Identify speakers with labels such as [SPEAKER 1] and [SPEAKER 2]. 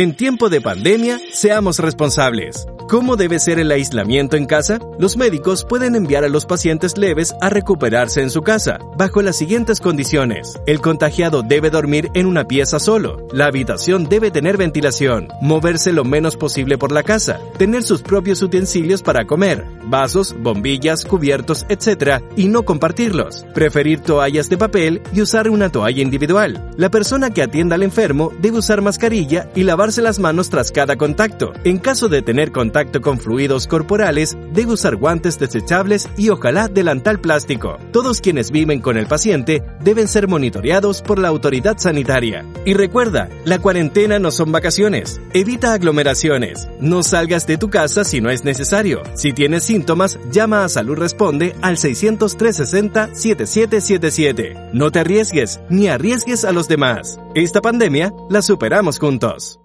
[SPEAKER 1] En tiempo de pandemia, seamos responsables. ¿Cómo debe ser el aislamiento en casa? Los médicos pueden enviar a los pacientes leves a recuperarse en su casa, bajo las siguientes condiciones. El contagiado debe dormir en una pieza solo, la habitación debe tener ventilación, moverse lo menos posible por la casa, tener sus propios utensilios para comer, vasos, bombillas, cubiertos, etc., y no compartirlos, preferir toallas de papel y usar una toalla individual. La persona que atienda al enfermo debe usar mascarilla y lavarse las manos tras cada contacto. En caso de tener contacto con fluidos corporales, debe usar guantes desechables y ojalá delantal plástico. Todos quienes viven con el paciente deben ser monitoreados por la autoridad sanitaria. Y recuerda, la cuarentena no son vacaciones. Evita aglomeraciones. No salgas de tu casa si no es necesario. Si tienes síntomas, llama a Salud Responde al 600 360 7777. No te arriesgues ni arriesgues a los demás. Esta pandemia la superamos juntos.